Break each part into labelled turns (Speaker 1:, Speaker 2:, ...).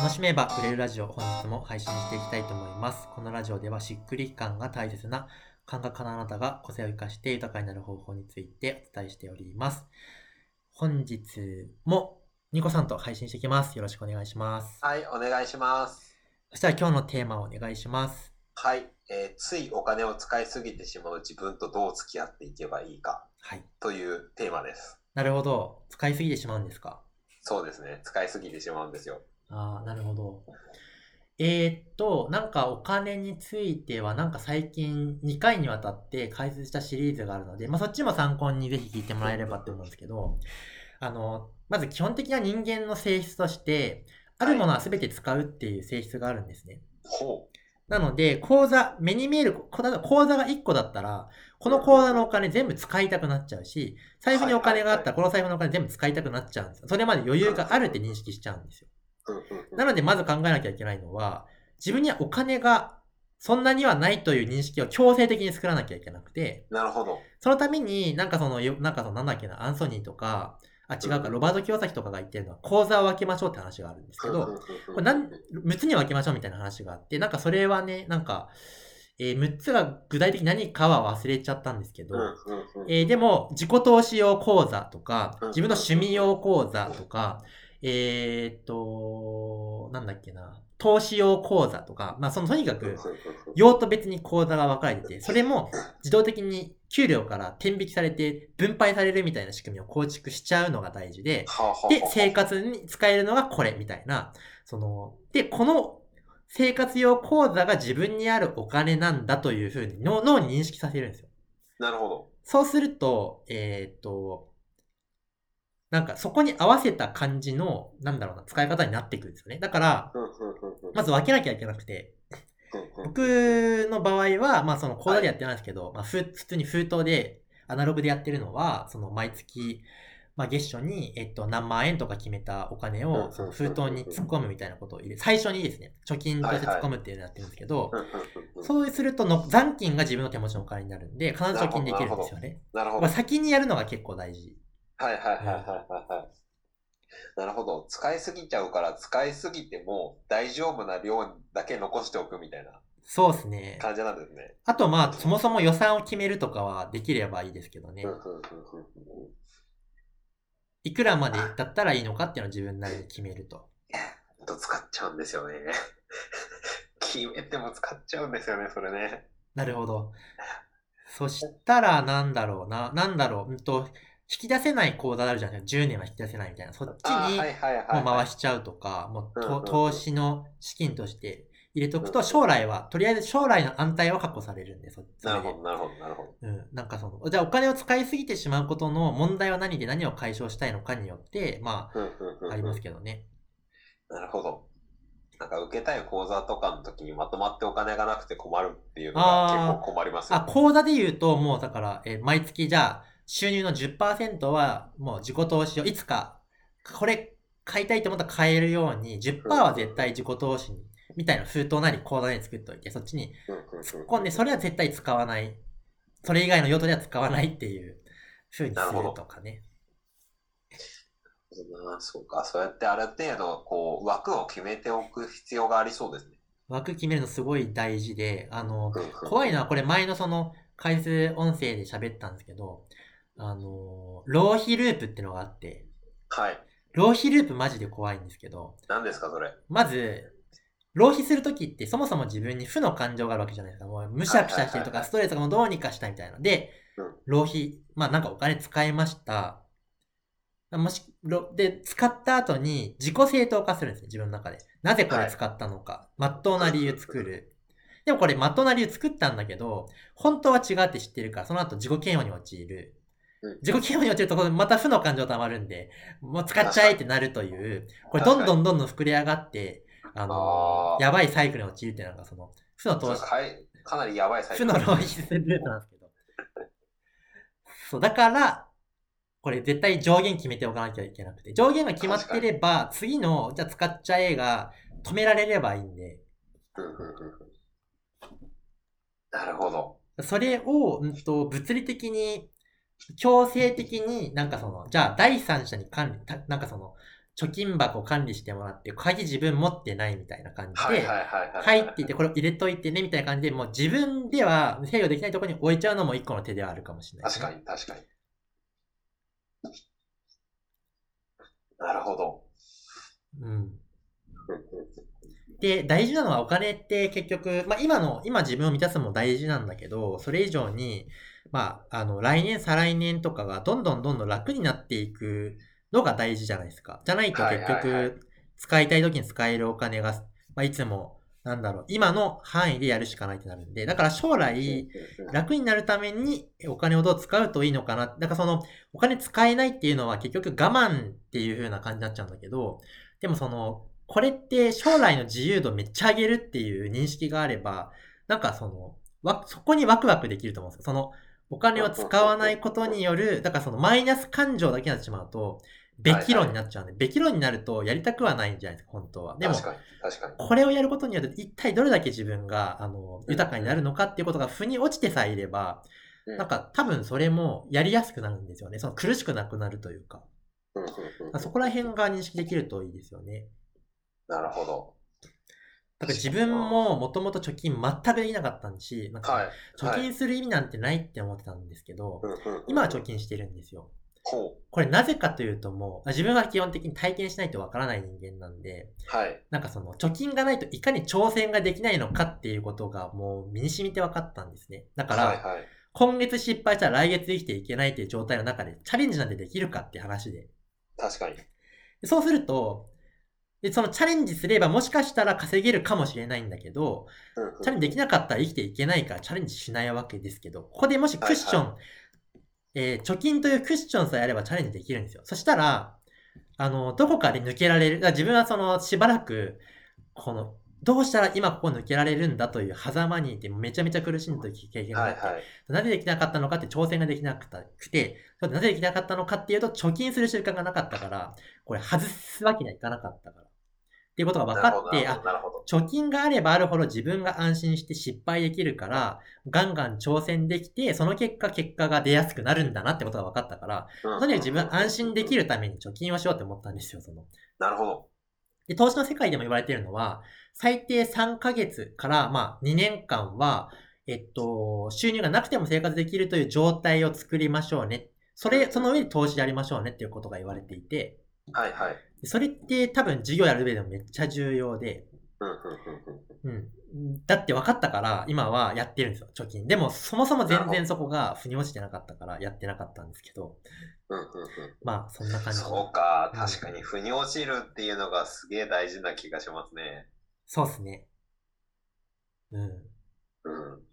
Speaker 1: 楽しめば売れるラジオ本日も配信していきたいと思います。このラジオではしっくり感が大切な感覚家のあなたが個性を生かして豊かになる方法についてお伝えしております。本日もニコさんと配信していきます。よろしくお願いします。
Speaker 2: はい、お願いします。
Speaker 1: そしたら今日のテーマをお願いします。
Speaker 2: はい、えーついお金を使いすぎてしまう自分とどう付き合っていけばいいか
Speaker 1: はい。
Speaker 2: というテーマです。
Speaker 1: なるほど。使いすぎてしまうんですか？
Speaker 2: そうですね、使いすぎてしまうんですよ。
Speaker 1: ああ、なるほど。えー、っと、なんかお金については、なんか最近2回にわたって解説したシリーズがあるので、まあそっちも参考にぜひ聞いてもらえればって思うんですけど、あの、まず基本的な人間の性質として、あるものは全て使うっていう性質があるんですね。
Speaker 2: ほ
Speaker 1: なので、口座、目に見える、口座が1個だったら、この口座のお金全部使いたくなっちゃうし、財布にお金があったら、この財布のお金全部使いたくなっちゃうんですよ。それまで余裕があるって認識しちゃうんですよ。なので、まず考えなきゃいけないのは、自分にはお金がそんなにはないという認識を強制的に作らなきゃいけなくて、
Speaker 2: なるほど。
Speaker 1: そのために、なんかその、よなんかその、なんだっけな、アンソニーとか、あ、違うか、ロバート清崎とかが言ってるのは、口座を分けましょうって話があるんですけど、これなん、6つに分けましょうみたいな話があって、なんかそれはね、なんか、えー6つが具体的に何かは忘れちゃったんですけど、えーでも、自己投資用口座とか
Speaker 2: うん、
Speaker 1: 自分の趣味用口座とか、えーっと、なんだっけな、投資用口座とか、まあ、そのとにかく、用途別に口座が分かれてて、それも自動的に給料から天引きされて分配されるみたいな仕組みを構築しちゃうのが大事で、で、生活に使えるのがこれみたいな、その、で、この生活用口座が自分にあるお金なんだというふうに脳脳に認識させるんですよ。
Speaker 2: なるほど。
Speaker 1: そうすると、えーっと、なんかそこに合わせた感じの、なんだろうな、使い方になっていくんですよね。だから、まず分けなきゃいけなくて、僕の場合は、まあその口座でやってないんですけど、まあふ普通に封筒で、アナログでやってるのは、その毎月、まあ月初に、えっと、何万円とか決めたお金を、その封筒に突っ込むみたいなことを入れ、最初にですね、貯金として突っ込むっていうのをやってるんですけど、
Speaker 2: うんうんうん
Speaker 1: そうするとの残金が自分の手持ちのお金になるんで、必ず貯金できるんですよね。
Speaker 2: なるほど。
Speaker 1: まあ
Speaker 2: はい
Speaker 1: 先にやるのが結構大事。
Speaker 2: はいはいはいはいはい。なるほど。使いすぎちゃうから、使いすぎても大丈夫な量だけ残しておくみたいな
Speaker 1: そうですね。
Speaker 2: 感じなんですね。
Speaker 1: あとまあ、そもそも予算を決めるとかはできればいいですけどねいくらまでだったらいいのかっていうのを自分なりに決めると。
Speaker 2: と使っちゃうんですよね。決めても使っちゃうんですよね、それね。
Speaker 1: なるほど。そしたら、なんだろうな、なんだろう、うんと、引き出せない口座あるじゃないですか。10年は引き出せないみたいな。そっちにもう
Speaker 2: はい。
Speaker 1: 回しちゃうとか、もう投資の資金として入れとくと、将来は、とりあえず将来の安泰は確保されるんで、そそれで
Speaker 2: なるほど、なるほど、なるほど。
Speaker 1: うん、なんかその、じゃあお金を使いすぎてしまうことの問題は何で何を解消したいのかによって、まあ、ありますけどね。
Speaker 2: なるほど。なんか受けたい講座とかの時にまとまってお金がなくて困るっていうの
Speaker 1: あー
Speaker 2: が結構困りますよ
Speaker 1: あ、口座で言うと、もうだから、えー毎月じゃあ、収入の10%は、もう自己投資をいつか、これ買いたいと思ったら買えるように、10%は絶対自己投資に、みたいな封筒なり口座に作っておいて、そっちに突っ込んで、それは絶対使わない。それ以外の用途では使わないっていう風にするとかね。
Speaker 2: なあそうか。そうやってある程度、こう、枠を決めておく必要がありそうですね。
Speaker 1: 枠決めるのすごい大事で、あの、怖いのはこれ前のその解説音声で喋ったんですけど、あの、浪費ループってのがあって、
Speaker 2: はい。
Speaker 1: 浪費ループマジで怖いんですけど、
Speaker 2: 何ですか、それ？
Speaker 1: まず、浪費するときってそもそも自分に負の感情があるわけじゃないですか。もうむしゃくしゃしてるとか、
Speaker 2: はいはいはいはい
Speaker 1: ストレスがもうどうにかしたいみたいなので
Speaker 2: うん、
Speaker 1: 浪費、まあなんかお金使いました。もし、ろで、使った後に自己正当化するんですね、自分の中で。なぜこれ使ったのか。まっとうな理由作る。でもこれまっとうな理由作ったんだけど、本当は違うって知ってるから、その後自己嫌悪に陥る。
Speaker 2: うん。
Speaker 1: 自己嫌悪に陥るところでまた負の感情溜まるんで、もう使っちゃえってなるという、これどんどんどんどん膨れ上がって、あの
Speaker 2: あー。
Speaker 1: やばいサイクルに陥るっていうのが、その、負の投資、
Speaker 2: かなりやばいサイ
Speaker 1: 負の浪費するルートなんですけど。そう、だから、これ絶対上限決めておかなきゃいけなくて、上限が決まってれば、次の、じゃあ使っちゃえが止められればいいんで、
Speaker 2: なるほど。
Speaker 1: それを、うんと、物理的に、強制的になんかその、じゃあ第三者に管理、たなんかその、貯金箱管理してもらって、鍵自分持ってないみたいな感じで。入っていて、これを入れといてね、みたいな感じで、もう自分では制御できないところに置いちゃうのも一個の手ではあるかもしれない、
Speaker 2: 確か。に確かに。なるほど。
Speaker 1: うん。で、大事なのはお金って結局、まあ今の、今自分を満たすのも大事なんだけど、それ以上に、まあ、あの、来年、再来年とかがどんどんどんどん楽になっていくのが大事じゃないですか。じゃないと結局、使いたい時に使えるお金が、まあいつも、なんだろう、今の範囲でやるしかないってなるんで、だから将来、楽になるためにお金をどう使うといいのかな。だからその、お金使えないっていうのは結局我慢っていう風な感じになっちゃうんだけど、でもその、これって将来の自由度めっちゃ上げるっていう認識があれば、なんかその、わ、そこにワクワクできると思うんですよ。その、お金を使わないことによる、だからそのマイナス感情だけになってしまうと、べき論になっちゃうんで、べき論になるとやりたくはないんじゃないですか、本当は。でも。これをやることによって一体どれだけ自分が、あの、豊かになるのかっていうことが腑に落ちてさえいれば、
Speaker 2: うん
Speaker 1: なんか多分それもやりやすくなるんですよね。その苦しくなくなるというか。そこら辺が認識できるといいですよね。
Speaker 2: なるほど。
Speaker 1: だから自分ももともと貯金全くできなかったんし、なん
Speaker 2: はい
Speaker 1: か。貯金する意味なんてないって思ってたんですけど、今は貯金してるんですよ。
Speaker 2: ほ
Speaker 1: これなぜかというともう、自分は基本的に体験しないとわからない人間なんで、
Speaker 2: う。はい。
Speaker 1: なんかその貯金がないといかに挑戦ができないのかっていうことがもう身に染みて分かったんですね。だから、
Speaker 2: はいはい。
Speaker 1: 今月失敗したら来月生きていけないっていう状態の中でチャレンジなんてできるかって話で。
Speaker 2: 確かに。
Speaker 1: でそうすると、で、そのチャレンジすればもしかしたら稼げるかもしれないんだけど、チャレンジできなかったら生きていけないからチャレンジしないわけですけど、ここでもしクッション、
Speaker 2: は
Speaker 1: えー貯金というクッションさえあればチャレンジできるんですよ。そしたら、あの、どこかで抜けられる。だから自分はその、しばらく、この、どうしたら今ここ抜けられるんだという狭間にいてめちゃめちゃ苦しんだ時経験があって、
Speaker 2: はいはい。
Speaker 1: なぜできなかったのかって挑戦ができなくて、なぜできなかったのかっていうと貯金する習慣がなかったから、これ外すわけにはいかなかったから。っていうことが分かって、あ。貯金があればあるほど自分が安心して失敗できるから、ガンガン挑戦できて、その結果結果が出やすくなるんだなってことが分かったから、
Speaker 2: うん
Speaker 1: とにかく自分は安心できるために貯金をしようって思ったんですよ、その。
Speaker 2: なるほど。
Speaker 1: で、投資の世界でも言われているのは、最低3ヶ月から、まあ、2年間は、えっと、収入がなくても生活できるという状態を作りましょうね。それ、その上で投資やりましょうねっていうことが言われていて、
Speaker 2: はいはい。
Speaker 1: それって多分事業やる上でもめっちゃ重要で、
Speaker 2: うんうんうんうん
Speaker 1: うん。だって分かったから、今はやってるんですよ、貯金。でも、そもそも全然そこが腑に落ちてなかったから、やってなかったんですけど、
Speaker 2: うんうんうん
Speaker 1: まあ、そんな感じ。
Speaker 2: そうか、
Speaker 1: うん
Speaker 2: 確かに腑に落ちるっていうのがすげえ大事な気がしますね。
Speaker 1: そうですね。うん。
Speaker 2: うん。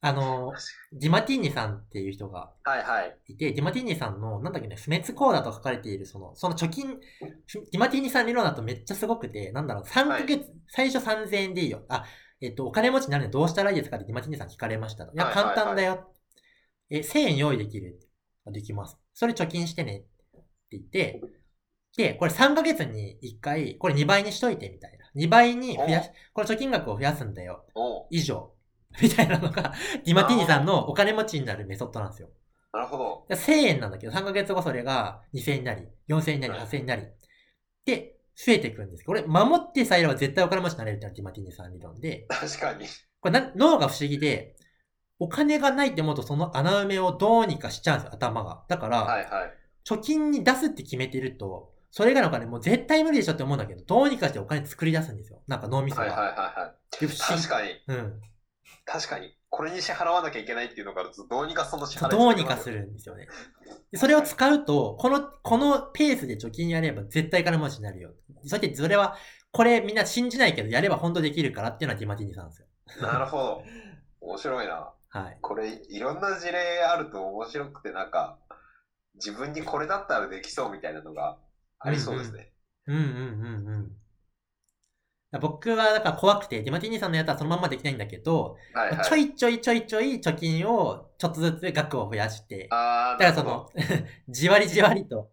Speaker 1: あの、ディマティーニさんっていう人が
Speaker 2: はいはい。
Speaker 1: いて、ディマティーニさんの、なんだっけね、不滅コーダと書かれている、その、その貯金、ディマティーニさん理論だとめっちゃすごくて、なんだろう、3ヶ月、最初3000円でいいよ。あ、えっと、お金持ちになるにはどうしたらいいですかってディマティーニさん聞かれましたと。いや、
Speaker 2: はいはいはい
Speaker 1: 簡単だよ。え、1000円用意できるあできます。それ貯金してねって言って、で、これ3ヶ月に1回、これ2倍にしといてみたいな。2倍に増やし、これ貯金額を増やすんだよ。
Speaker 2: おう
Speaker 1: 以上。みたいなのが、ディマティーニさんのお金持ちになるメソッドなんですよ。
Speaker 2: なるほど。
Speaker 1: で1000円なんだけど、3ヶ月後それが2000円になり、4000円になり、
Speaker 2: はい
Speaker 1: 8000円になり。で、増えていくんです。これ、守ってさえいれば絶対お金持ちになれるっていうのがディマティーニさん理論で、
Speaker 2: 確かに。
Speaker 1: これな脳が不思議で、お金がないって思うとその穴埋めをどうにかしちゃうんですよ、頭が。だから、
Speaker 2: はいはい。
Speaker 1: 貯金に出すって決めてると、それ以外のお金もう絶対無理でしょって思うんだけど、どうにかしてお金作り出すんですよ。なんか脳みそが。
Speaker 2: はいはいはいはい。確かに。
Speaker 1: うん。
Speaker 2: 確かに。これに支払わなきゃいけないっていうのがあると、どうにかその支払い
Speaker 1: どうにかす
Speaker 2: る。
Speaker 1: るんですよね。でそれを使うと、この、このペースで貯金やれば絶対金持ちになるよ。そしてそれは、これみんな信じないけど、やれば本当できるからっていうのはディマティーニさんですよ。
Speaker 2: なるほど。面白いな。
Speaker 1: はい。
Speaker 2: これ、いろんな事例あると面白くて、なんか、自分にこれだったらできそうみたいなのがありそうですね。
Speaker 1: うんうんうんうん。僕はだから怖くて、ディマティーニさんのやつはそのままできないんだけど、
Speaker 2: はいはい。
Speaker 1: ちょいちょいちょいちょい貯金をちょっとずつ額を増やして、
Speaker 2: あー
Speaker 1: だからその、じわりじわりと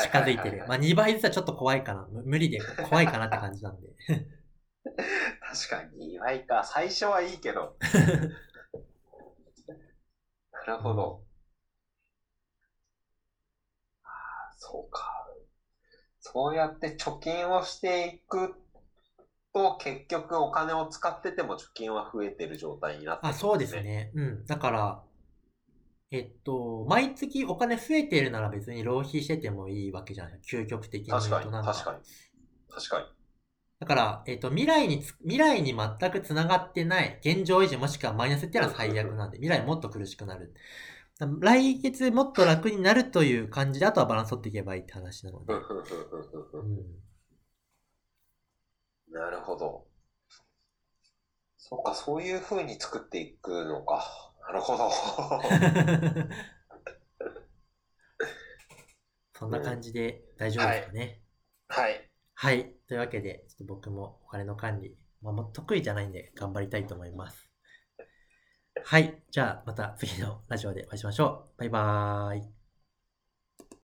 Speaker 1: 近づいてる。まあ2倍ずつはちょっと怖いかな。む無理で怖いかなって感じなんで。
Speaker 2: 確かに2倍か。最初はいいけど。なるほど。ああ、そうか。そうやって貯金をしていくと、結局お金を使ってても貯金は増えてる状態になってるん
Speaker 1: あ、そうです。ね。うん。だから、えっと、毎月お金増えているなら別に浪費しててもいいわけじゃない究極的に言う
Speaker 2: 確かに、
Speaker 1: となん
Speaker 2: 確かに。確かに。
Speaker 1: だから、えっと、未来につ、未来に全く繋がってない、現状維持もしくはマイナスっていうのは最悪なんで、未来もっと苦しくなる。だ来月もっと楽になるという感じで、あとはバランス取っていけばいいって話なので。うんん。
Speaker 2: なるほど。そっか、そういう風に作っていくのか。なるほど。
Speaker 1: そんな感じで大丈夫ですかね。
Speaker 2: はい。
Speaker 1: はい。というわけで、ちょっと僕もお金の管理、まあ、得意じゃないんで頑張りたいと思います。はい。じゃあ、また次のラジオでお会いしましょう。バイバーイ。